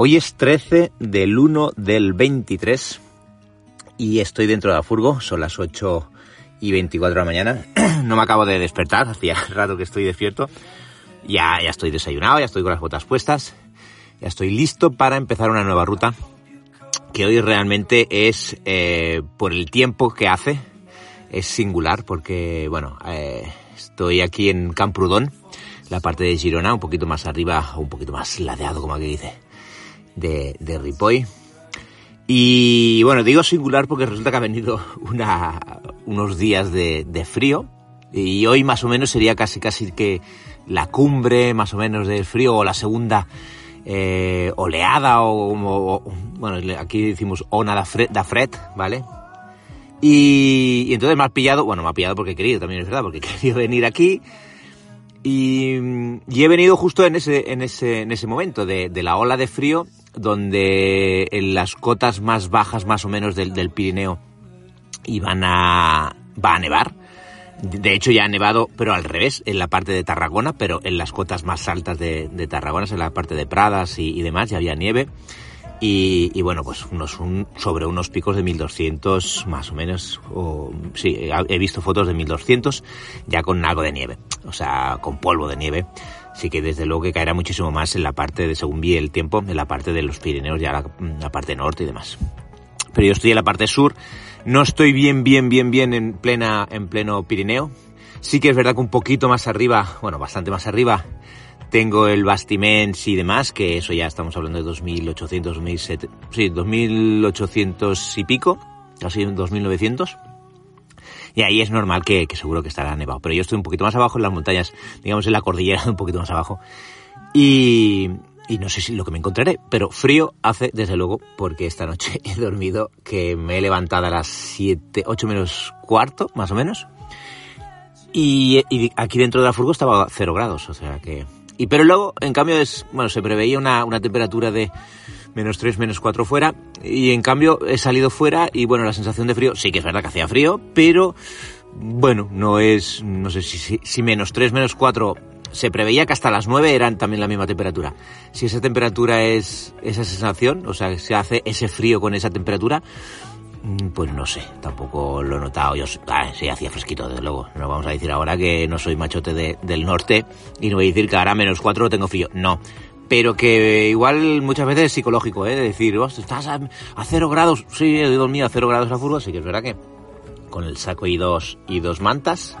Hoy es 13 del 1 del 23 y estoy dentro de la furgo, son las 8 y 24 de la mañana. No me acabo de despertar, hacía rato que estoy despierto. Ya, ya estoy desayunado, ya estoy con las botas puestas, ya estoy listo para empezar una nueva ruta que hoy realmente es, eh, por el tiempo que hace, es singular porque, bueno, eh, estoy aquí en Camprudón, la parte de Girona, un poquito más arriba, un poquito más ladeado, como aquí dice de, de. Y bueno, digo singular porque resulta que ha venido una, unos días de, frío y hoy más o menos sería casi casi que la cumbre más o menos del frío o la segunda eh, oleada o, o, bueno, aquí decimos ona da fred, da fred ¿vale? Y, y, entonces me ha pillado, bueno, me ha pillado porque he querido, también es verdad, porque he querido venir aquí y, y he venido justo en ese, en ese, en ese momento de la ola de frío donde en las cotas más bajas más o menos del, del Pirineo iban a, va a nevar. De hecho ya ha nevado, pero al revés, en la parte de Tarragona, pero en las cotas más altas de, de Tarragona, en la parte de Pradas y, demás, ya había nieve. Y, y bueno, pues unos, un, sobre unos picos de 1200 más o menos, o, sí, he visto fotos de 1200 ya con algo de nieve, o sea, con polvo de nieve sí que desde luego que caerá muchísimo más en la parte de, según vi el tiempo, en la parte de los Pirineos, ya la, la parte norte y demás. Pero yo estoy en la parte sur, no estoy bien, bien, bien, bien en plena, en pleno Pirineo. Sí que es verdad que un poquito más arriba, bueno, bastante más arriba, tengo el Bastiments y demás, que eso ya estamos hablando de 2800, 2700, sí, 2800 y pico, casi 2900 y ahí es normal que, que, seguro que estará nevado. Pero yo estoy un poquito más abajo en las montañas, digamos en la cordillera, un poquito más abajo. Y, y no sé si lo que me encontraré, pero frío hace desde luego porque esta noche he dormido que me he levantado a las 7, 8 menos cuarto, más o menos. Y, y aquí dentro de la furgo estaba a 0 grados, o sea que... Y pero luego, en cambio, es, bueno, se preveía una, una temperatura de menos 3, menos 4 fuera, y en cambio he salido fuera y bueno, la sensación de frío, sí que es verdad que hacía frío, pero bueno, no es, no sé si, si, menos 3, menos 4 se preveía que hasta las 9 eran también la misma temperatura. Si esa temperatura es esa sensación, o sea, se hace ese frío con esa temperatura, pues no sé, tampoco lo he notado. Yo, ah, sí, hacía fresquito, desde luego. No vamos a decir ahora que no soy machote de, del norte y no voy a decir que ahora menos 4 tengo frío. No, pero que igual muchas veces es psicológico, ¿eh? De decir, oh, estás a, a cero grados, sí, he dormido a cero grados la furgo, sí que es verdad que con el saco y dos, y dos mantas,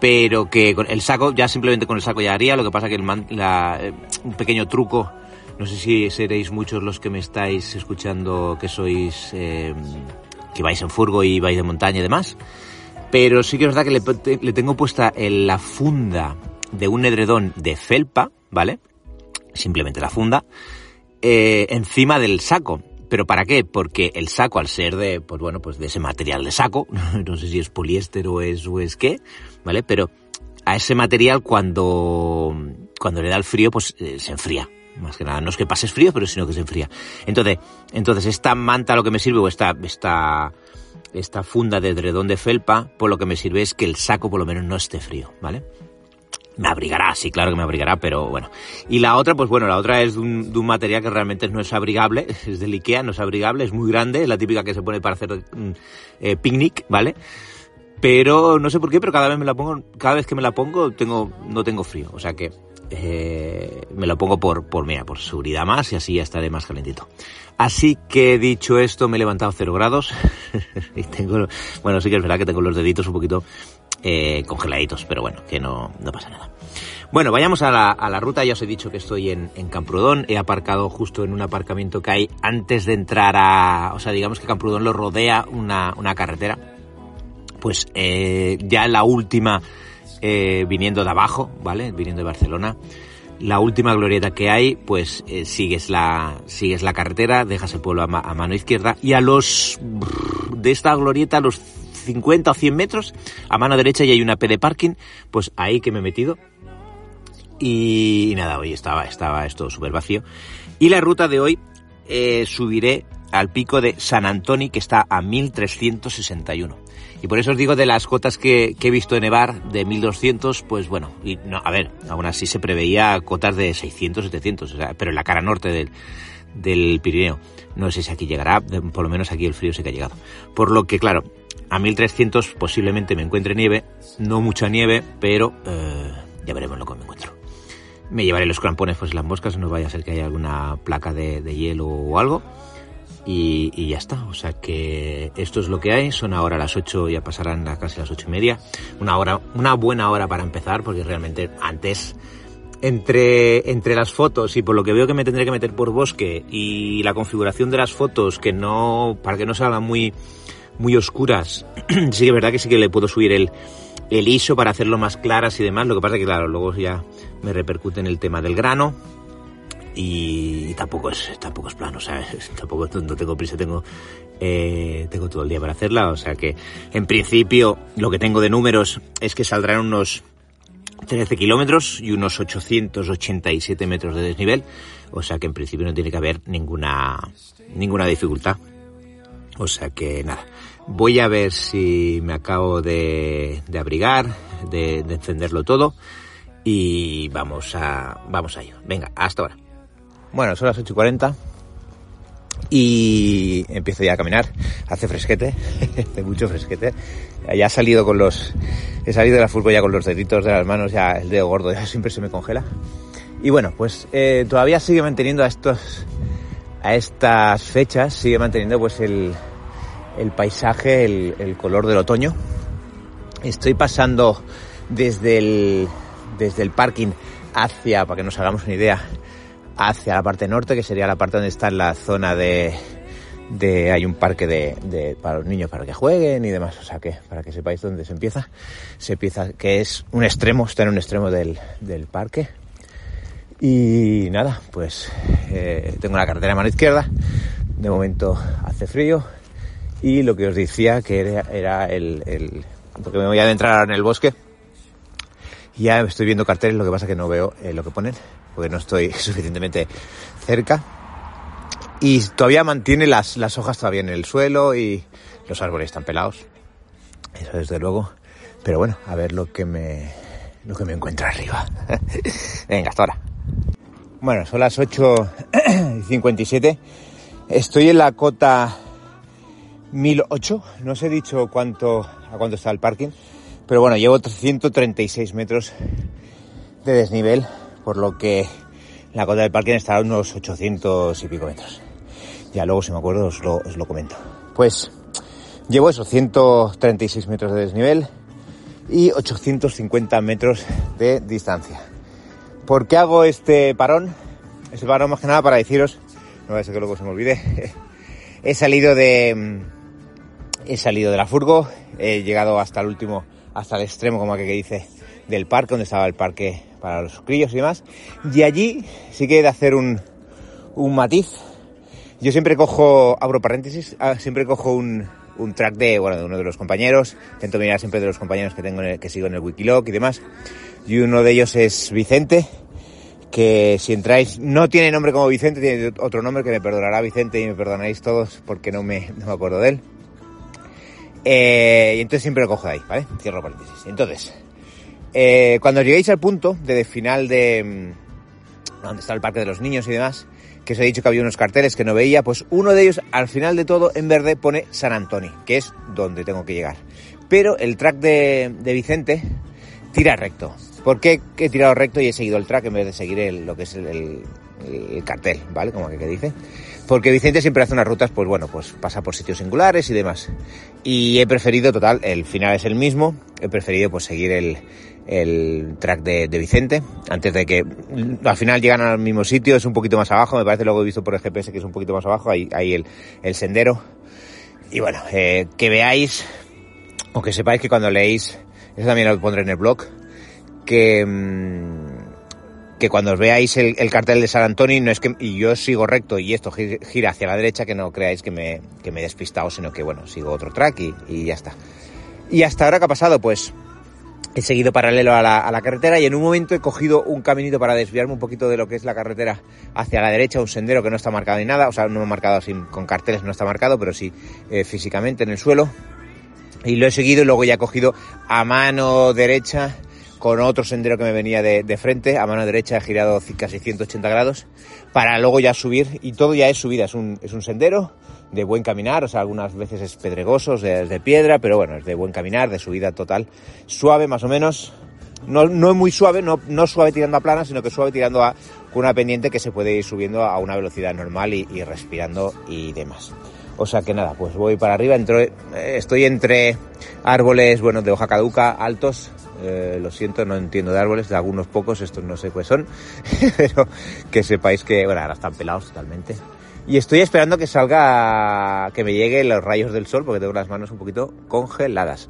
pero que con el saco, ya simplemente con el saco ya haría, lo que pasa que el man, la, eh, un pequeño truco, no sé si seréis muchos los que me estáis escuchando que sois, eh, que vais en furgo y vais de montaña y demás, pero sí que es verdad que le, le tengo puesta en la funda de un edredón de felpa, ¿vale? Simplemente la funda, eh, encima del saco. ¿Pero para qué? Porque el saco, al ser de, pues bueno, pues de ese material de saco, no sé si es poliéster o es, o es qué, ¿vale? Pero a ese material cuando, cuando le da el frío, pues eh, se enfría. Más que nada, no es que pases frío, pero sino que se enfría. Entonces, entonces esta manta lo que me sirve, o esta, esta, esta funda de dredón de felpa, por lo que me sirve es que el saco por lo menos no esté frío, ¿vale? Me abrigará, sí, claro que me abrigará, pero bueno. Y la otra, pues bueno, la otra es de un, material que realmente no es abrigable, es del Ikea, no es abrigable, es muy grande, es la típica que se pone para hacer eh, picnic, ¿vale? Pero no sé por qué, pero cada vez me la pongo, cada vez que me la pongo tengo, no tengo frío. O sea que eh, me lo pongo por, por, mira, por seguridad más y así ya estaré más calentito. Así que dicho esto, me he levantado 0 grados y tengo, bueno, sí que es verdad que tengo los deditos un poquito eh, congeladitos, pero bueno, que no, no pasa nada. Bueno, vayamos a la, a la, ruta. Ya os he dicho que estoy en, en, Camprodón. He aparcado justo en un aparcamiento que hay antes de entrar a... O sea, digamos que Camprodón lo rodea una, una carretera. Pues eh, ya la última, eh, viniendo de abajo, ¿vale? Viniendo de Barcelona. La última glorieta que hay, pues sigues, la, sigues la carretera, dejas el pueblo a, a mano izquierda y a los... de esta glorieta, a los 50 o 100 metros, a mano derecha y hay una P de parking, pues ahí que me he metido y, nada, hoy estaba, estaba esto súper vacío. Y la ruta de hoy eh, subiré al pico de San Antonio, que está a 1361. Y por eso os digo de las cotas que, he visto nevar de 1200, pues bueno, y no, a ver, aún así se preveía cotas de 600, 700, o sea, pero en la cara norte del, del Pirineo. No sé si aquí llegará, por lo menos aquí el frío sí que ha llegado. Por lo que, claro, a 1300 posiblemente me encuentre nieve, no mucha nieve, pero eh, ya veremos lo que me encuentro. Me llevaré los crampones, pues las moscas, no vaya a ser que haya alguna placa de, hielo o algo. Y, ya está, o sea que esto es lo que hay, son ahora las 8, ya pasarán casi las 8 y media. Una hora, una buena hora para empezar, porque realmente antes entre, entre las fotos y por lo que veo que me tendré que meter por bosque y la configuración de las fotos que no, para que no salgan muy, muy oscuras, sí que es verdad que sí que le puedo subir el, el ISO para hacerlo más claras y demás, lo que pasa que claro, luego ya me repercute en el tema del grano y tampoco es, tampoco es plano, ¿sabes? Tampoco no tengo prisa, tengo, eh, tengo todo el día para hacerla, o sea que en principio lo que tengo de números es que saldrán unos 13 kilómetros y unos 887 metros de desnivel, o sea que en principio no tiene que haber ninguna, ninguna dificultad. O sea que nada, voy a ver si me acabo de, abrigar, de, de, encenderlo todo y vamos a, vamos a ello. Venga, hasta ahora. Bueno, son las 8 y 40 y empiezo ya a caminar. Hace fresquete, hace mucho fresquete. Ya he salido con los, he salido de la fútbol ya con los deditos de las manos, ya el dedo gordo ya siempre se me congela. Y bueno, pues eh, todavía sigue manteniendo a estos, a estas fechas, sigue manteniendo pues el, el paisaje, el, el color del otoño. Estoy pasando desde el, desde el parking hacia, para que nos hagamos una idea, hacia la parte norte, que sería la parte donde está la zona de, de hay un parque de, de, para los niños para que jueguen y demás, o sea que para que sepáis dónde se empieza, se empieza, que es un extremo, está en un extremo del, del parque. Y nada, pues eh, tengo la carretera a mano izquierda, de momento hace frío y lo que os decía que era, el, el, porque me voy a adentrar en el bosque, ya estoy viendo carteles, lo que pasa que no veo eh, lo que ponen, porque no estoy suficientemente cerca. Y todavía mantiene las, las hojas todavía en el suelo y los árboles están pelados. Eso desde luego. Pero bueno, a ver lo que me, lo que me encuentra arriba. Venga, hasta ahora. Bueno, son las 8.57. Estoy en la cota 1008. No os he dicho cuánto, a cuánto está el parking. Pero bueno, llevo 136 metros de desnivel, por lo que la cota del parking estará a unos 800 y pico metros. Ya luego, si me acuerdo, os lo, os lo comento. Pues llevo esos 136 metros de desnivel y 850 metros de distancia. ¿Por qué hago este parón? Este parón más que nada para deciros, no va a que luego se me olvide, he salido de, he salido de la furgo, he llegado hasta el último, hasta el extremo, como que dice, del parque, donde estaba el parque para los crillos y demás. Y allí sí que he de hacer un, un matiz. Yo siempre cojo, abro paréntesis, siempre cojo un, un track de, bueno, de uno de los compañeros. Intento mirar siempre de los compañeros que tengo en el, que sigo en el Wikiloc y demás. Y uno de ellos es Vicente, que si entráis, no tiene nombre como Vicente, tiene otro nombre que me perdonará Vicente y me perdonaréis todos porque no me, no me acuerdo de él. Eh, y entonces siempre lo cojo de ahí, ¿vale? Cierro paréntesis. Entonces, eh, cuando lleguéis al punto de final de donde está el parque de los niños y demás, que os he dicho que había unos carteles que no veía, pues uno de ellos al final de todo en verde pone San Antonio, que es donde tengo que llegar. Pero el track de, de Vicente tira recto. ¿Por qué he tirado recto y he seguido el track en vez de seguir lo que es el, cartel, ¿vale? Como que, dice. Porque Vicente siempre hace unas rutas, pues bueno, pues pasa por sitios singulares y demás. Y he preferido, total, el final es el mismo, he preferido pues seguir el, el track de, Vicente, antes de que al final llegan al mismo sitio, es un poquito más abajo, me parece luego he visto por el GPS que es un poquito más abajo, ahí, ahí el, el sendero. Y bueno, eh, que veáis, o que sepáis que cuando leéis, eso también lo pondré en el blog, que, mm, que cuando veáis el, cartel de San Antonio, no es que y yo sigo recto y esto gira hacia la derecha, que no creáis que me, que me he despistado, sino que bueno, sigo otro track y, y ya está. Y hasta ahora, ¿qué ha pasado? Pues he seguido paralelo a la, carretera y en un momento he cogido un caminito para desviarme un poquito de lo que es la carretera hacia la derecha, un sendero que no está marcado ni nada, o sea, no he marcado así con carteles, no está marcado, pero sí eh, físicamente en el suelo. Y lo he seguido y luego ya he cogido a mano derecha con otro sendero que me venía de, frente, a mano derecha he girado casi 180 grados para luego ya subir y todo ya es subida, es un, es un sendero de buen caminar, o sea, algunas veces es pedregoso, es de, piedra, pero bueno, es de buen caminar, de subida total, suave más o menos, no, no es muy suave, no, no suave tirando a plana, sino que suave tirando a con una pendiente que se puede ir subiendo a una velocidad normal y, respirando y demás. O sea que nada, pues voy para arriba, entro, eh, estoy entre árboles, bueno, de hoja caduca, altos, eh, lo siento, no entiendo de árboles, de algunos pocos, estos no sé cuáles son, pero que sepáis que, bueno, ahora están pelados totalmente. Y estoy esperando que salga, que me lleguen los rayos del sol, porque tengo las manos un poquito congeladas.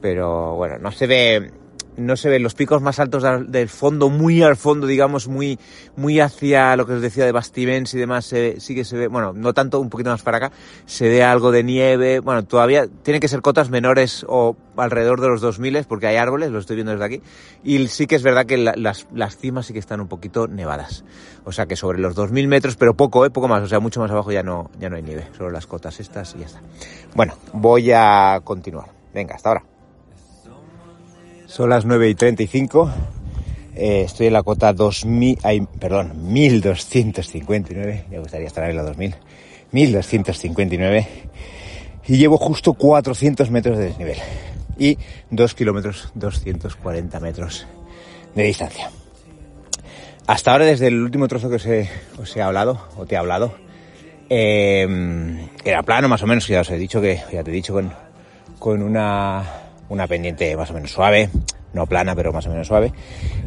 Pero bueno, no se ve, no se ven los picos más altos del fondo, muy al fondo, digamos, muy, muy hacia lo que os decía de Bastimens y demás, sí que se ve, bueno, no tanto, un poquito más para acá, se ve algo de nieve, bueno, todavía tienen que ser cotas menores o alrededor de los 2000 porque hay árboles, lo estoy viendo desde aquí, y sí que es verdad que las, las cimas sí que están un poquito nevadas, o sea que sobre los 2000 metros, pero poco, eh, poco más, o sea, mucho más abajo ya no, ya no hay nieve, solo las cotas estas y ya está. Bueno, voy a continuar. Venga, hasta ahora. Son las 9 y 35. Eh, estoy en la cota 2000, ay, perdón, 1259. Me gustaría estar en la 2000. 1259. Y llevo justo 400 metros de desnivel. Y 2 kilómetros 240 metros de distancia. Hasta ahora, desde el último trozo que os he, os he hablado, o te he hablado, eh, era plano más o menos, ya os he dicho que, ya te he dicho con, con una una pendiente más o menos suave, no plana, pero más o menos suave.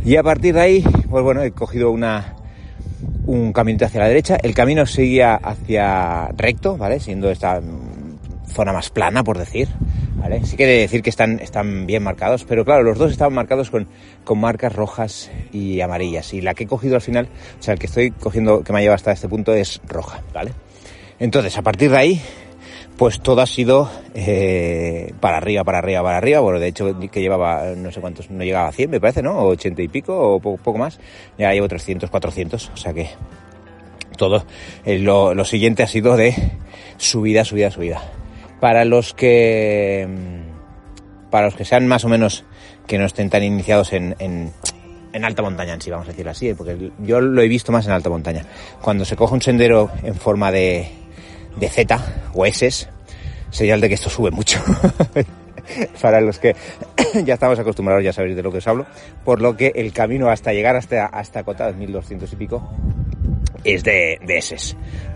Y a partir de ahí, pues bueno, he cogido una, un camino hacia la derecha. El camino seguía hacia recto, ¿vale? Siendo esta zona más plana, por decir, ¿vale? Sí que de decir que están, están bien marcados, pero claro, los dos estaban marcados con, con marcas rojas y amarillas. Y la que he cogido al final, o sea, el que estoy cogiendo, que me ha llevado hasta este punto es roja, ¿vale? Entonces, a partir de ahí, pues todo ha sido eh, para arriba, para arriba, para arriba. Bueno, de hecho que llevaba no sé cuántos, no llegaba a 100 me parece, ¿no? O 80 y pico o poco, más. Ya llevo 300, 400, o sea que todo. Eh, lo, siguiente ha sido de subida, subida, subida. Para los que, mm, para los que sean más o menos que no estén tan iniciados en, en, en alta montaña en sí, vamos a decirlo así, ¿eh? porque yo lo he visto más en alta montaña. Cuando se coge un sendero en forma de, de Z o S, señal de que esto sube mucho. Para los que ya estamos acostumbrados, ya sabéis de lo que os hablo. Por lo que el camino hasta llegar hasta, hasta Cota, 1200 y pico, es de, de S.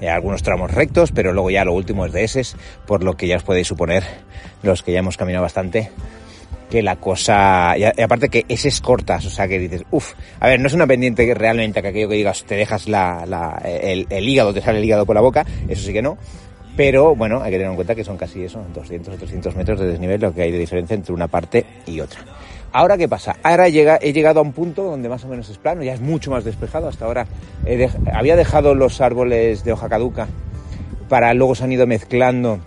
algunos tramos rectos, pero luego ya lo último es de S, por lo que ya os podéis suponer, los que ya hemos caminado bastante, que la cosa, y, aparte que es cortas, o sea que dices, uff, a ver, no es una pendiente que realmente que aquello que digas, te dejas la, el, hígado, te sale el hígado por la boca, eso sí que no, pero bueno, hay que tener en cuenta que son casi eso, 200 o 300 metros de desnivel, lo que hay de diferencia entre una parte y otra. Ahora, ¿qué pasa? Ahora llega, he llegado a un punto donde más o menos es plano, ya es mucho más despejado. Hasta ahora había dejado los árboles de hoja caduca para luego se han ido mezclando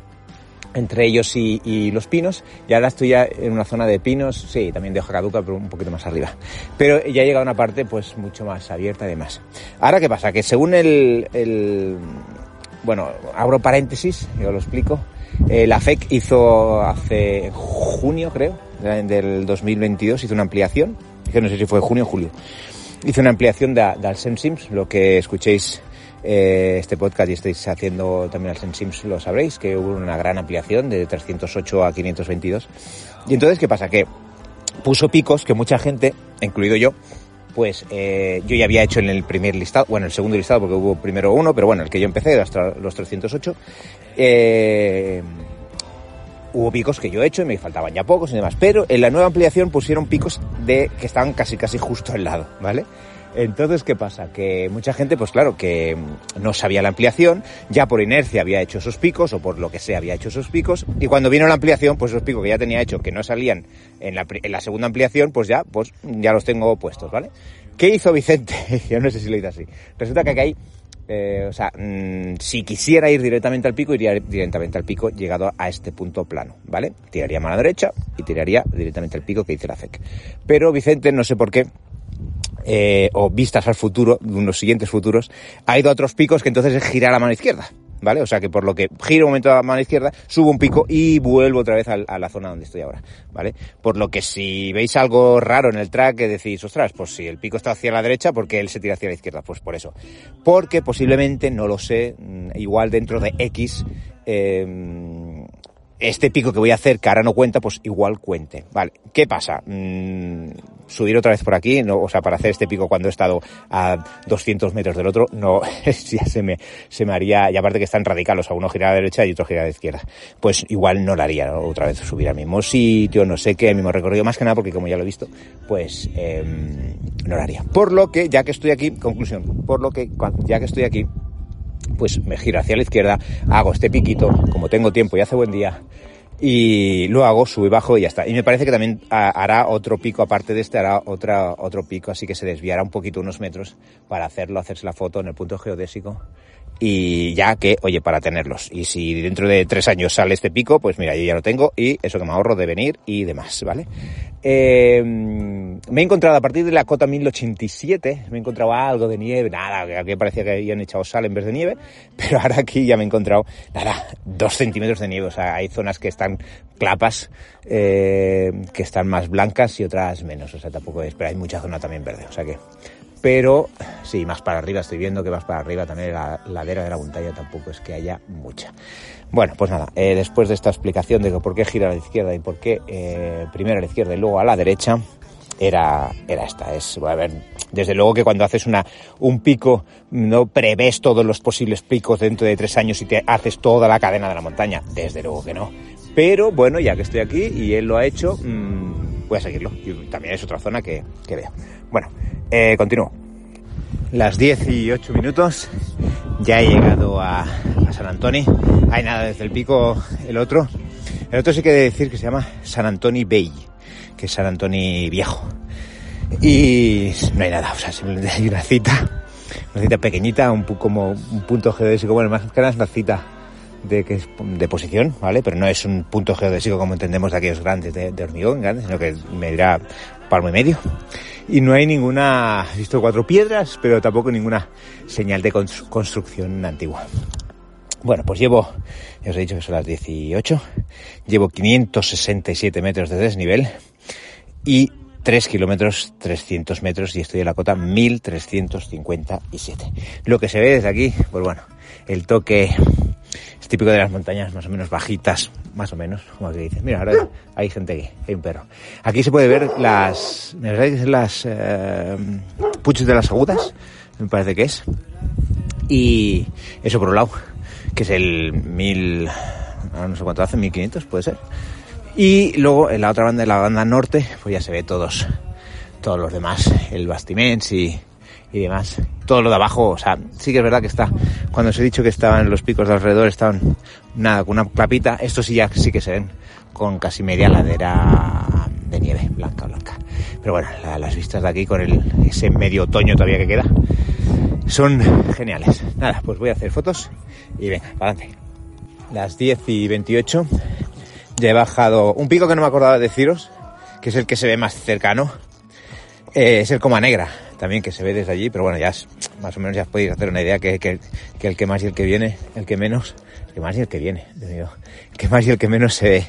entre ellos y, los pinos. Y ahora estoy ya en una zona de pinos, sí, también de hoja caduca, pero un poquito más arriba. Pero ya he llegado a una parte pues mucho más abierta y demás. Ahora, ¿qué pasa? Que según el, bueno, abro paréntesis, yo lo explico. Eh, la FEC hizo hace junio, creo, del 2022, hizo una ampliación, que no sé si fue junio o julio, hizo una ampliación de, de Sims, lo que escuchéis eh, este podcast y estáis haciendo también al Sims lo sabréis, que hubo una gran ampliación de 308 a 522. Y entonces, ¿qué pasa? Que puso picos que mucha gente, incluido yo, pues eh, yo ya había hecho en el primer listado, bueno, el segundo listado porque hubo primero uno, pero bueno, el que yo empecé, hasta los 308, eh, hubo picos que yo he hecho y me faltaban ya pocos y demás, pero en la nueva ampliación pusieron picos de que estaban casi casi justo al lado, ¿vale? Entonces, ¿qué pasa? Que mucha gente, pues claro, que no sabía la ampliación, ya por inercia había hecho esos picos, o por lo que sea había hecho esos picos, y cuando vino la ampliación, pues esos picos que ya tenía hecho, que no salían en la, segunda ampliación, pues ya, pues ya los tengo puestos, ¿vale? ¿Qué hizo Vicente? Yo no sé si lo hizo así. Resulta que aquí hay eh, o sea, mmm, si quisiera ir directamente al pico, iría directamente al pico llegado a este punto plano, ¿vale? Tiraría mano derecha y tiraría directamente al pico que dice la FEC. Pero Vicente, no sé por qué, eh, o vistas al futuro, unos siguientes futuros, ha ido a otros picos que entonces es girar a mano izquierda. ¿Vale? O sea que por lo que giro un momento a mano izquierda, subo un pico y vuelvo otra vez a, la zona donde estoy ahora, ¿vale? Por lo que si veis algo raro en el track que decís, ostras, pues si el pico está hacia la derecha, ¿por qué él se tira hacia la izquierda? Pues por eso. Porque posiblemente, no lo sé, mm, igual dentro de X, eh, este pico que voy a hacer, que ahora no cuenta, pues igual cuente. Vale, ¿qué pasa? Mm, subir otra vez por aquí, no, o sea, para hacer este pico cuando he estado a 200 metros del otro, no, ya se me, se me haría, y aparte que están radicales, o sea, uno gira a la derecha y otro gira a la izquierda. Pues igual no lo haría, otra vez subir al mismo sitio, no sé qué, el mismo recorrido, más que nada porque como ya lo he visto, pues eh, no lo haría. Por lo que, ya que estoy aquí, conclusión, por lo que, ya que estoy aquí, pues me giro hacia la izquierda, hago este piquito, como tengo tiempo y hace buen día, y lo hago, subo y bajo y ya está. Y me parece que también hará otro pico, aparte de este, hará otra, otro pico, así que se desviará un poquito unos metros para hacerlo, hacerse la foto en el punto geodésico y ya que, oye, para tenerlos. Y si dentro de tres años sale este pico, pues mira, yo ya lo tengo y eso que me ahorro de venir y demás, ¿vale? Eh, me he encontrado a partir de la cota 1087, me he encontrado algo de nieve, nada, que parecía que habían echado sal en vez de nieve, pero ahora aquí ya me he encontrado, nada, dos centímetros de nieve, o sea, hay zonas que están clapas, eh, que están más blancas y otras menos, o sea, tampoco es, pero hay mucha zona también verde, o sea que pero sí, más para arriba estoy viendo que más para arriba también la ladera de la montaña tampoco es que haya mucha. Bueno, pues nada, eh, después de esta explicación de por qué gira a la izquierda y por qué eh, primero a la izquierda y luego a la derecha, era, era esta. Es, a ver, desde luego que cuando haces una, un pico, no prevés todos los posibles picos dentro de tres años y te haces toda la cadena de la montaña. Desde luego que no. Pero bueno, ya que estoy aquí y él lo ha hecho, mmm, voy a seguirlo. Y también es otra zona que, que veo. Bueno, eh, continúo. Las 10 y 8 minutos, ya he llegado a, San Antonio. Hay nada desde el pico, el otro. El otro sí que decir que se llama San Antonio Bay, que es San Antonio Viejo. Y no hay nada, o sea, simplemente hay una cita, una cita pequeñita, un como un punto geodésico, bueno, más que nada es una cita de, que de posición, ¿vale? Pero no es un punto geodésico como entendemos de aquellos grandes de, de hormigón, grandes, sino que medirá palmo y medio. Y no hay ninguna, he visto cuatro piedras, pero tampoco ninguna señal de construcción antigua. Bueno, pues llevo, ya os he dicho que son las 18, llevo 567 metros de desnivel y 3 kilómetros 300 metros y estoy en la cota 1357. Lo que se ve desde aquí, pues bueno, el toque es típico de las montañas más o menos bajitas, más o menos, como que dices. Mira, ahora hay gente aquí, hay un perro. Aquí se puede ver las, me parece que las eh, puches de las agudas, me parece que es. Y eso por un lado, que es el 1000, no sé cuánto hace, 1500 puede ser. Y luego en la otra banda, en la banda norte, pues ya se ve todos, todos los demás, el bastiments y, y demás. Todo lo de abajo, o sea, sí que es verdad que está, cuando os he dicho que estaban los picos de alrededor, estaban nada, con una clapita, estos sí ya sí que se ven con casi media ladera de nieve, blanca, blanca. Pero bueno, la, las vistas de aquí con el, ese medio otoño todavía que queda, son geniales. Nada, pues voy a hacer fotos y venga, para adelante. Las 10 y 28, ya he bajado un pico que no me acordaba de deciros, que es el que se ve más cercano, eh, es el Coma Negra, también que se ve desde allí, pero bueno, ya es, más o menos ya podéis hacer una idea que, el que más y el que viene, el que menos, el que más y el que viene, digo, el que más y el que menos se ve,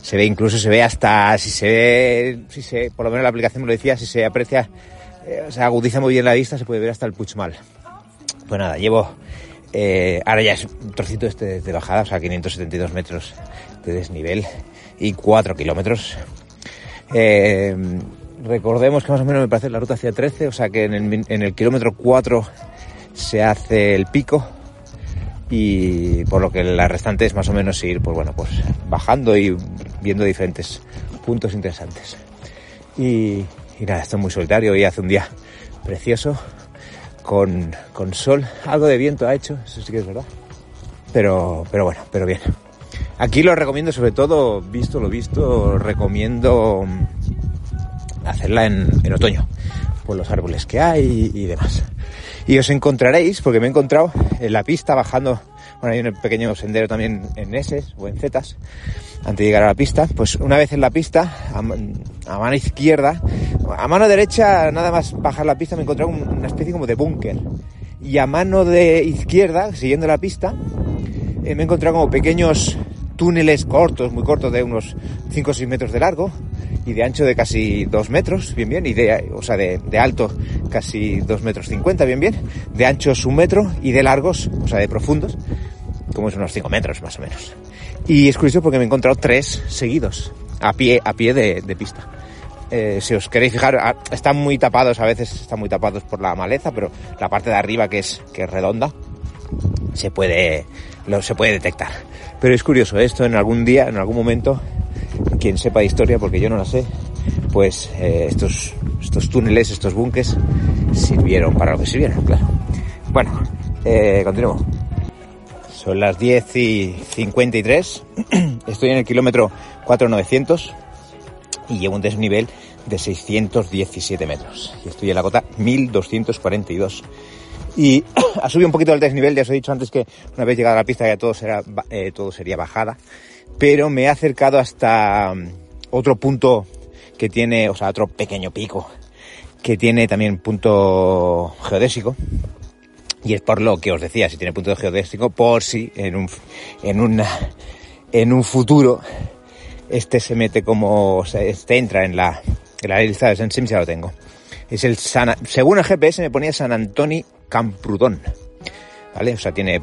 se ve, incluso se ve hasta, si se ve, si se, por lo menos la aplicación me lo decía, si se aprecia, eh, o sea, agudiza muy bien la vista, se puede ver hasta el Puigmal. Pues nada, llevo, eh, ahora ya es un trocito este de bajada, o sea, 572 metros de desnivel y 4 kilómetros Eh, recordemos que más o menos me parece la ruta hacia 13, o sea que en el, en el kilómetro 4 se hace el pico y por lo que la restante es más o menos ir pues bueno pues bajando y viendo diferentes puntos interesantes. Y, nada esto es muy solitario y hace un día precioso con, con sol. Algo de viento ha hecho eso sí que es verdad. Pero pero bueno pero bien. Aquí lo recomiendo sobre todo visto lo visto recomiendo hacerla en, en otoño por los árboles que hay y demás y os encontraréis, porque me he encontrado en la pista bajando, bueno, hay un pequeño sendero también en S o en Z, antes de llegar a la pista, pues una vez en la pista, a, mano izquierda, a mano derecha, nada más bajar la pista, me he encontrado una especie como de búnker. Y a mano de izquierda, siguiendo la pista, eh, me he encontrado como pequeños túneles cortos, muy cortos, de unos 5 o 6 metros de largo y de ancho de casi 2 metros, bien bien, y de, o sea, de, de alto casi 2 metros 50, bien bien, de anchos un metro y de largos, o sea, de profundos, como es unos 5 metros más o menos. Y es curioso porque me he encontrado tres seguidos, a pie, a pie de, de pista. Eh, si os queréis fijar, están muy tapados, a veces están muy tapados por la maleza, pero la parte de arriba que es, que es redonda, se puede, lo, se puede detectar. Pero es curioso, esto en algún día, en algún momento, quien sepa de historia, porque yo no la sé, pues eh, estos, estos túneles, estos bunkers, sirvieron para lo que sirvieron, claro. Bueno, eh, continuo. Son las 10 y 53, estoy en el kilómetro 4900 y llevo un desnivel de 617 metros. Y estoy en la cota 1242. Y ha subido un poquito el desnivel, ya os he dicho antes que una vez llegada a la pista ya todo, será, eh, todo sería bajada. Pero me he acercado hasta um, otro punto que tiene, o sea, otro pequeño pico, que tiene también punto geodésico. Y es por lo que os decía, si tiene punto geodésico, por si en un, en una, en un futuro este se mete como, este entra en la, en la lista de San Sims, ya lo tengo. Es el San, según el GPS me ponía San Antoni Camprudón. ¿Vale? O sea, tiene,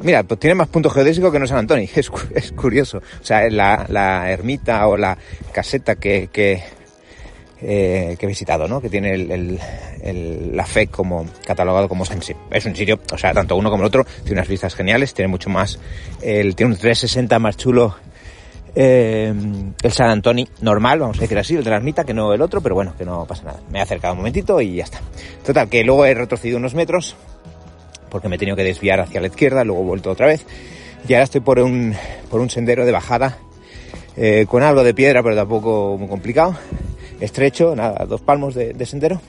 mira, pues tiene más puntos geodésicos que no San Antonio. Es, es curioso. O sea, la, la, ermita o la caseta que, que, eh, he visitado, ¿no? Que tiene la fe como catalogado como San Sim. Es un sitio, o sea, tanto uno como el otro, tiene unas vistas geniales, tiene mucho más, el, tiene un 360 más chulo eh, el San Antonio normal, vamos a decir así, el de la ermita, que no el otro, pero bueno, que no pasa nada. Me he acercado un momentito y ya está. Total, que luego he retrocedido unos metros, porque me he tenido que desviar hacia la izquierda, luego he vuelto otra vez, y ahora estoy por un, por un sendero de bajada, eh, con algo de piedra, pero tampoco muy complicado, estrecho, nada, dos palmos de, de sendero,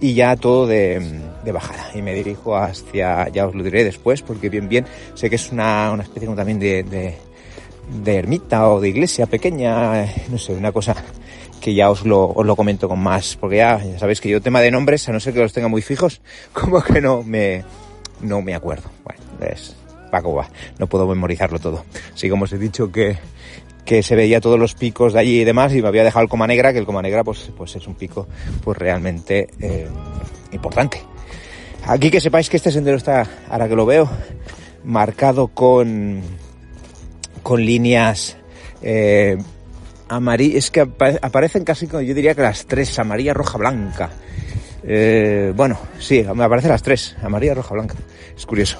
y ya todo de, de, bajada. Y me dirijo hacia, ya os lo diré después, porque bien, bien, sé que es una, una especie como también de, de de ermita o de iglesia pequeña, no sé, una cosa que ya os lo, os lo comento con más, porque ya, ya, sabéis que yo tema de nombres, a no ser que los tenga muy fijos, como que no me, no me acuerdo. Bueno, es Paco va, no puedo memorizarlo todo. Así como os he dicho que, que se veía todos los picos de allí y demás, y me había dejado el Coma Negra, que el Coma Negra pues, pues es un pico pues realmente eh, importante. Aquí que sepáis que este sendero está, ahora que lo veo, marcado con, con líneas eh, amarillas, es que aparecen casi, yo diría que las tres, amarilla, roja, blanca. Eh, bueno, sí, me aparecen las tres, amarilla, roja, blanca. Es curioso.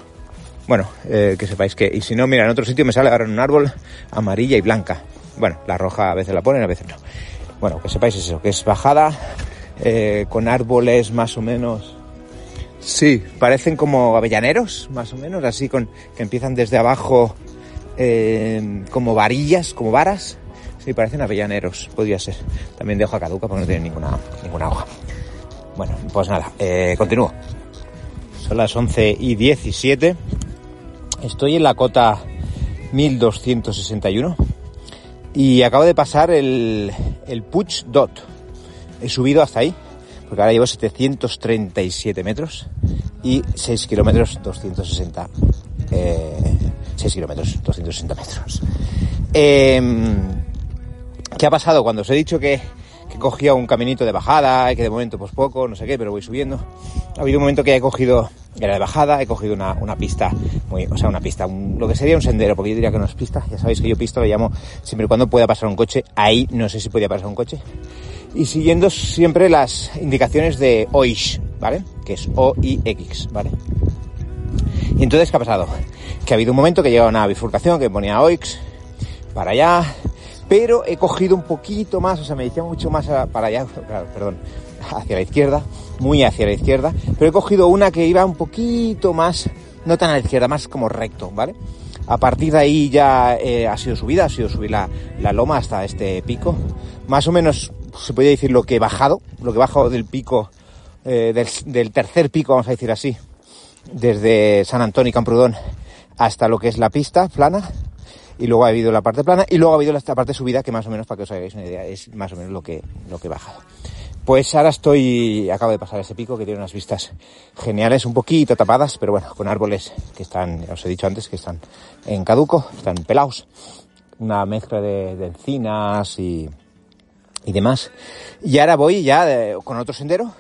Bueno, eh, que sepáis que, y si no, mira, en otro sitio me sale ahora en un árbol amarilla y blanca. Bueno, la roja a veces la ponen, a veces no. Bueno, que sepáis eso, que es bajada, eh, con árboles más o menos, sí, parecen como avellaneros, más o menos, así con, que empiezan desde abajo eh, como varillas, como varas. Sí, parecen avellaneros, podría ser. También de hoja caduca porque no tienen ninguna, ninguna hoja. Bueno, pues nada, eh, continúo. Son las 11 y 17. Estoy en la cota 1261 y acabo de pasar el, el Puig Dot. He subido hasta ahí, porque ahora llevo 737 metros y 6 kilómetros 260 eh, 6 kilómetros, 260 metros. Eh, ¿Qué ha pasado? Cuando os he dicho que, que cogía un caminito de bajada, que de momento pues poco, no sé qué, pero voy subiendo. Ha habido un momento que he cogido, era de bajada, he cogido una, una pista, muy, o sea, una pista, lo que sería un sendero, porque yo diría que no es pista, ya sabéis que yo pista lo llamo siempre y cuando pueda pasar un coche, ahí no sé si podía pasar un coche. Y siguiendo siempre las indicaciones de OIX, ¿vale? Que es O-I-X, ¿vale? Y entonces, ¿qué ha pasado? Que ha habido un momento que llegaba una bifurcación que ponía OIX, para allá, pero he cogido un poquito más, o sea, me decía mucho más para allá, claro, perdón, hacia la izquierda, muy hacia la izquierda, pero he cogido una que iba un poquito más, no tan a la izquierda, más como recto, ¿vale? A partir de ahí ya eh, ha sido subida, ha sido subir la, loma hasta este pico. Más o menos se podría decir lo que he bajado, lo que he bajado del pico, eh, del, del, tercer pico, vamos a decir así, desde San Antonio y Camprudón hasta lo que es la pista plana y luego ha habido la parte plana y luego ha habido esta parte subida que más o menos para que os hagáis una idea es más o menos lo que lo que he bajado. Pues ahora estoy, acabo de pasar ese pico que tiene unas vistas geniales, un poquito tapadas, pero bueno, con árboles que están, os he dicho antes, que están en caduco, están pelados, una mezcla de, encinas y, y demás. Y ahora voy ya con otro sendero,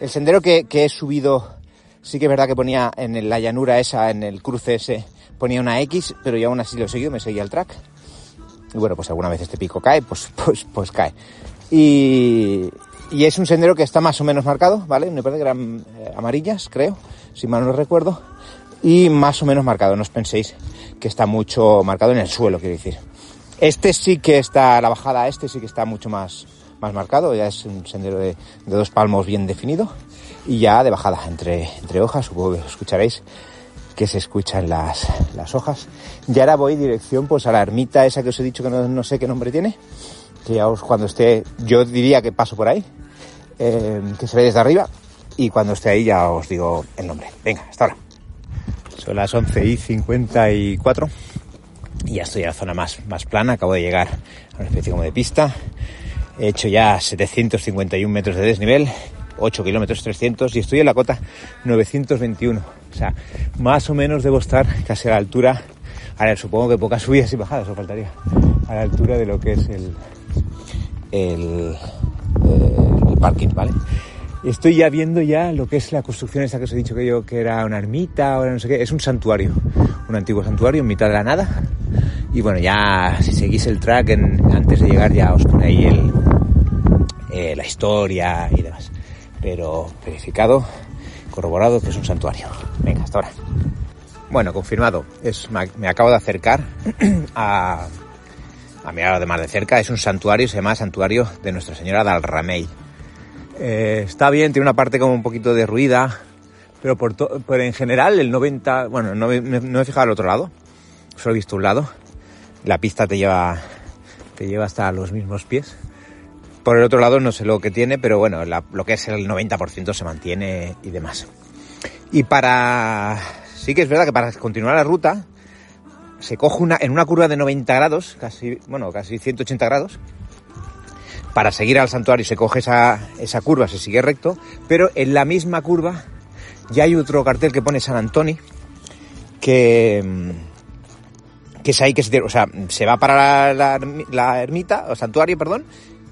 el sendero que, que he subido, sí que es verdad que ponía en la llanura esa, en el cruce ese, ponía una X, pero yo aún así lo seguido, me seguía el track. Y bueno, pues alguna vez este pico cae, pues, pues, pues cae. Y, y es un sendero que está más o menos marcado, ¿vale? Me parece que eran eh, amarillas, creo, si mal no recuerdo. Y más o menos marcado, no os penséis que está mucho marcado en el suelo, quiero decir. Este sí que está, la bajada este sí que está mucho más, más marcado, ya es un sendero de, de dos palmos bien definido. Y ya de bajada, entre, entre hojas, supongo que escucharéis que se escuchan las, las hojas. Y ahora voy dirección pues a la ermita esa que os he dicho que no, sé qué nombre tiene. Que ya os, cuando esté, yo diría que paso por ahí, eh, que se ve desde arriba. Y cuando esté ahí ya os digo el nombre. Venga, hasta ahora. Son las 11 y 54 y ya estoy en la zona más, más plana. Acabo de llegar a una especie como de pista. He hecho ya 751 metros de desnivel 8 kilómetros 300 y estoy en la cota 921. O sea, más o menos debo estar casi a la altura, ahora supongo que pocas subidas y bajadas, o faltaría, a la altura de lo que es el, el, el parking, ¿vale? Estoy ya viendo ya lo que es la construcción esa que os he dicho que yo que era una ermita, ahora no sé qué, es un santuario, un antiguo santuario en mitad de la nada. Y bueno, ya si seguís el track antes de llegar ya os pone ahí el, eh, la historia y demás pero verificado, corroborado que es un santuario. Venga, hasta ahora. Bueno, confirmado. Es, me acabo de acercar a, a mirarlo de más de cerca. Es un santuario, se llama Santuario de Nuestra Señora del Ramey. Eh, está bien, tiene una parte como un poquito derruida, pero por pero en general el 90, bueno, no, no he fijado al otro lado, solo he visto un lado. La pista te lleva, te lleva hasta los mismos pies. Por el otro lado no sé lo que tiene, pero bueno, lo que es el 90% se mantiene y demás. Y para... Sí que es verdad que para continuar la ruta se coge una, en una curva de 90 grados, casi, bueno, casi 180 grados. Para seguir al santuario se coge esa, esa curva, se sigue recto, pero en la misma curva ya hay otro cartel que pone San Antonio, que, que es ahí que se, o sea, se va para la, la ermita, o santuario, perdón,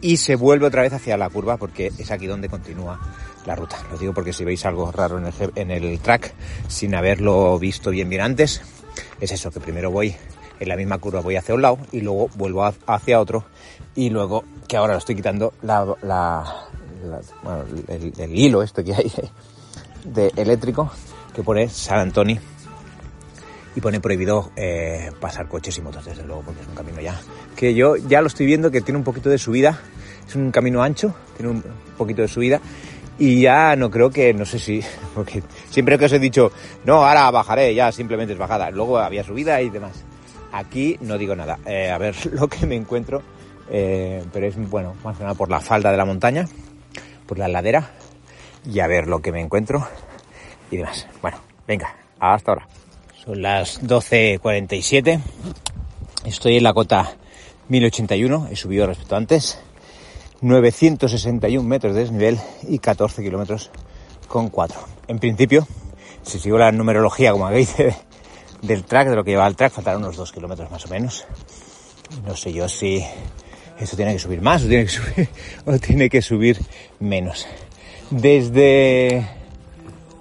y se vuelve otra vez hacia la curva porque es aquí donde continúa la ruta. Lo digo porque si veis algo raro en el, track sin haberlo visto bien bien antes, es eso, que primero voy en la misma curva, voy hacia un lado y luego vuelvo hacia otro y luego, que ahora lo estoy quitando, la, la, bueno, el, hilo este que hay de eléctrico que pone San Antonio y pone prohibido eh, pasar coches y motos, desde luego, porque es un camino ya que yo ya lo estoy viendo que tiene un poquito de subida, es un camino ancho, tiene un poquito de subida y ya no creo que, no sé si, porque siempre que os he dicho, no, ahora bajaré, ya simplemente es bajada, luego había subida y demás. Aquí no digo nada, eh, a ver lo que me encuentro, eh, pero es bueno, más que nada por la falda de la montaña, por la ladera y a ver lo que me encuentro y demás. Bueno, venga, hasta ahora. Son las 12.47. Estoy en la cota 1081, he subido respecto a antes. 961 metros de desnivel y 14 kilómetros con 4. En principio, si sigo la numerología como habéis del track, de lo que lleva el track, faltarán unos 2 kilómetros más o menos. No sé yo si Esto tiene que subir más o tiene que subir, o tiene que subir menos. Desde,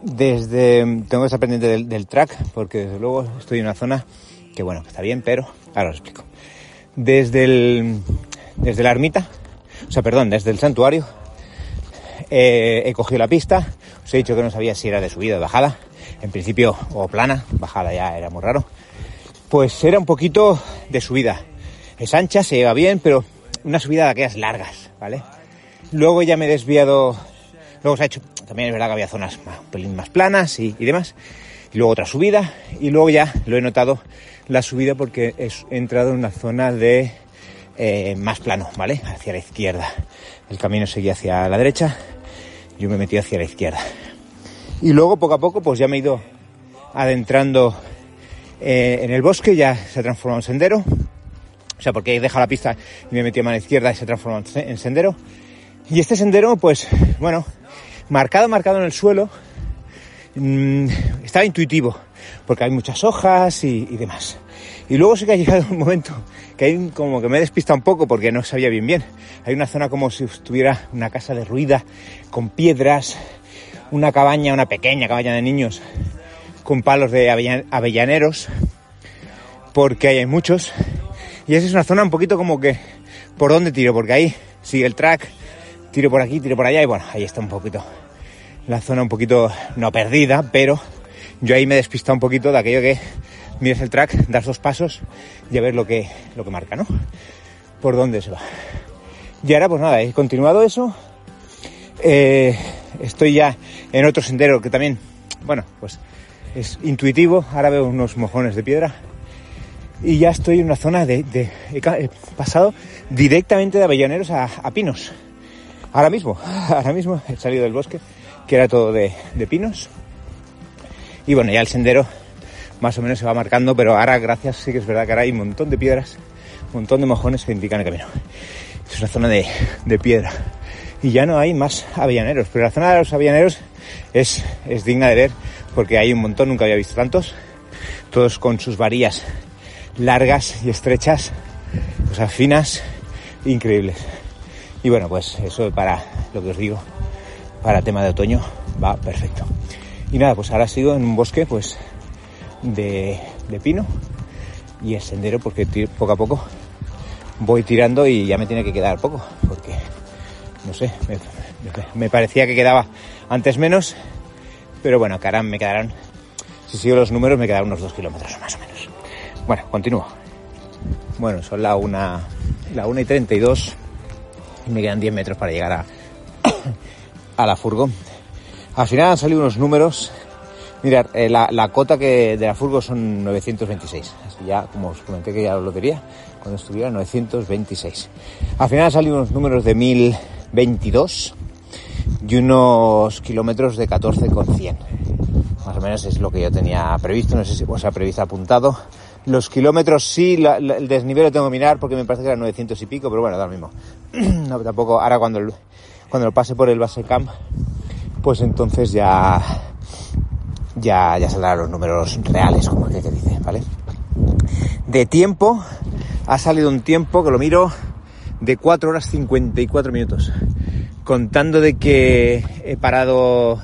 desde, tengo que estar pendiente del, track porque desde luego estoy en una zona que bueno, está bien, pero ahora os explico. Desde el, desde la ermita, o sea, perdón, desde el santuario, eh, he cogido la pista, os he dicho que no sabía si era de subida o de bajada, en principio, o plana, bajada ya era muy raro, pues era un poquito de subida. Es ancha, se lleva bien, pero una subida de aquellas largas, ¿vale? Luego ya me he desviado, luego se ha hecho, también es verdad que había zonas más, un pelín más planas y, demás, y luego otra subida, y luego ya lo he notado la subida porque he entrado en una zona de eh, más plano, ¿vale? Hacia la izquierda. El camino seguía hacia la derecha, yo me metido hacia la izquierda. Y luego poco a poco pues ya me he ido adentrando eh, en el bosque, ya se ha transformado en sendero. O sea, porque he dejado la pista y me he metido a mano izquierda y se ha transformado en sendero. Y este sendero, pues, bueno, marcado, marcado en el suelo, mmm, estaba intuitivo, porque hay muchas hojas y, demás. Y luego sí que ha llegado un momento que hay como que me he despistado un poco porque no sabía bien bien. Hay una zona como si estuviera una casa derruida, con piedras, una cabaña, una pequeña cabaña de niños, con palos de avellaneros, porque hay muchos. Y esa es una zona un poquito como que por dónde tiro, porque ahí sigue el track, tiro por aquí, tiro por allá y bueno, ahí está un poquito la zona un poquito no perdida, pero yo ahí me he despistado un poquito de aquello que miras el track, das dos pasos y a ver lo que, lo que marca, ¿no? Por dónde se va. Y ahora pues nada, he continuado eso. Eh, estoy ya en otro sendero que también, bueno, pues es intuitivo. Ahora veo unos mojones de piedra. Y ya estoy en una zona de... he, pasado directamente de avellaneros a pinos. Ahora mismo, ahora mismo he salido del bosque que era todo de, pinos. Y bueno, ya el sendero más o menos se va marcando, pero ahora gracias sí que es verdad que ahora hay un montón de piedras, un montón de mojones que indican el camino. Es una zona de, de piedra. Y ya no hay más avellaneros, pero la zona de los avellaneros es, es digna de ver porque hay un montón, nunca había visto tantos, todos con sus varillas largas y estrechas, o sea, finas, increíbles. Y bueno, pues eso para lo que os digo, para tema de otoño va perfecto. Y nada, pues ahora sigo en un bosque pues de, de pino y el sendero porque poco a poco voy tirando y ya me tiene que quedar poco porque no sé, me, parecía que quedaba antes menos, pero bueno, caram, me quedarán, si sigo los números me quedarán unos dos kilómetros más o menos. Bueno, continúo. Bueno, son la una, la una y 32 y me quedan 10 metros para llegar a, a la furgo. Al final han salido unos números. Mirad, eh, la, la, cota que de la furgo son 926. Así ya, como os comenté que ya lo lotería, cuando estuviera 926. Al final han salido unos números de 1022 y unos kilómetros de 14,100. Más o menos es lo que yo tenía previsto, no sé si os ha previsto apuntado. Los kilómetros sí, el desnivel lo tengo que mirar porque me parece que eran 900 y pico, pero bueno, da lo mismo. no, tampoco, ahora cuando, cuando lo pase por el base camp, pues entonces ya, ya, ya saldrán los números reales, como que te dice, ¿vale? De tiempo, ha salido un tiempo que lo miro de 4 horas 54 minutos. Contando de que he parado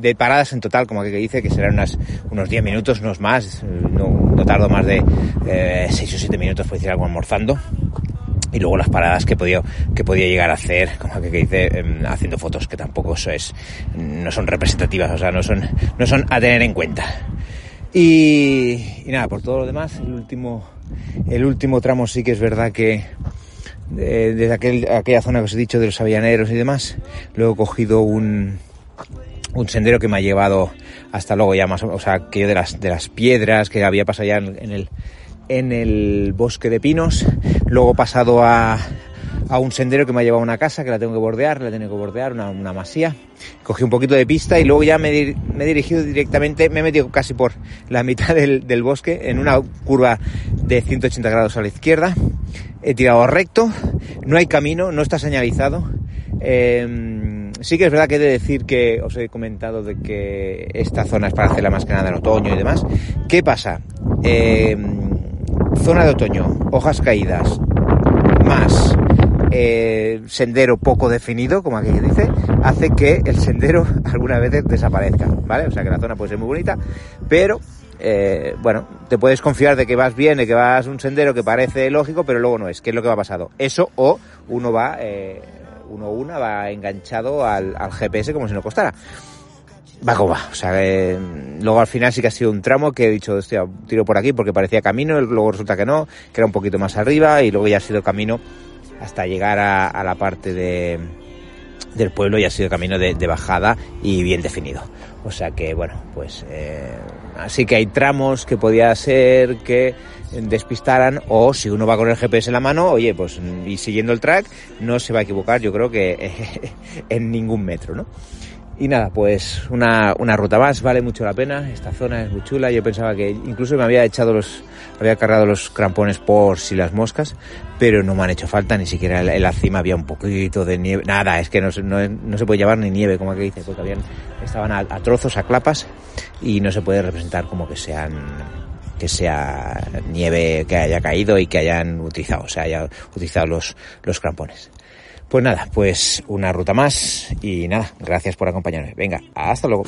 de paradas en total, como que dice que serán unas, unos 10 minutos, unos más, no, no tardo más de eh, 6 o 7 minutos por decir algo almorzando. Y luego las paradas que podía, que podía llegar a hacer, como que, dice, eh, haciendo fotos, que tampoco eso es, no son representativas, o sea, no son, no son a tener en cuenta. Y, nada, por todo lo demás, el último, el último tramo sí que es verdad que, eh, desde aquel, aquella zona que os he dicho de los avellaneros y demás, luego he cogido un, un sendero que me ha llevado hasta luego ya más, o sea, aquello de las, de las piedras que había pasado ya en el, en el bosque de pinos, luego he pasado a, un sendero que me ha llevado a una casa que la tengo que bordear, la tengo que bordear, una, masía. Cogí un poquito de pista y luego ya me, he dirigido directamente, me he metido casi por la mitad del, bosque en una curva de 180 grados a la izquierda. He tirado recto, no hay camino, no está señalizado. Eh, sí que es verdad que he de decir que os he comentado de que esta zona es para hacerla más que nada en otoño y demás. ¿Qué pasa? Eh, zona de otoño, hojas caídas, más eh, sendero poco definido, como aquí dice, hace que el sendero algunas veces desaparezca, ¿vale? O sea que la zona puede ser muy bonita, pero eh, bueno, te puedes confiar de que vas bien, de que vas un sendero que parece lógico, pero luego no es. ¿Qué es lo que va pasado? Eso o uno va, eh, uno una va enganchado al, al GPS como si no costara va como va. O sea, eh, luego al final sí que ha sido un tramo que he dicho, hostia, tiro por aquí porque parecía camino, luego resulta que no, que era un poquito más arriba y luego ya ha sido camino hasta llegar a, la parte de, del pueblo y ha sido camino de, de, bajada y bien definido. O sea que, bueno, pues eh, así que hay tramos que podía ser que despistaran o si uno va con el GPS en la mano, oye, pues y siguiendo el track no se va a equivocar, yo creo que en ningún metro, ¿no? Y nada, pues una, una, ruta más, vale mucho la pena. Esta zona es muy chula. Yo pensaba que incluso me había echado los, había cargado los crampones por si las moscas, pero no me han hecho falta, ni siquiera en la cima había un poquito de nieve. Nada, es que no, no, no se puede llevar ni nieve, como que dice, porque habían, estaban a, trozos, a clapas, y no se puede representar como que sean que sea nieve que haya caído y que hayan utilizado, o sea, haya utilizado los, los crampones. Pues nada, pues una ruta más y nada, gracias por acompañarme. Venga, hasta luego.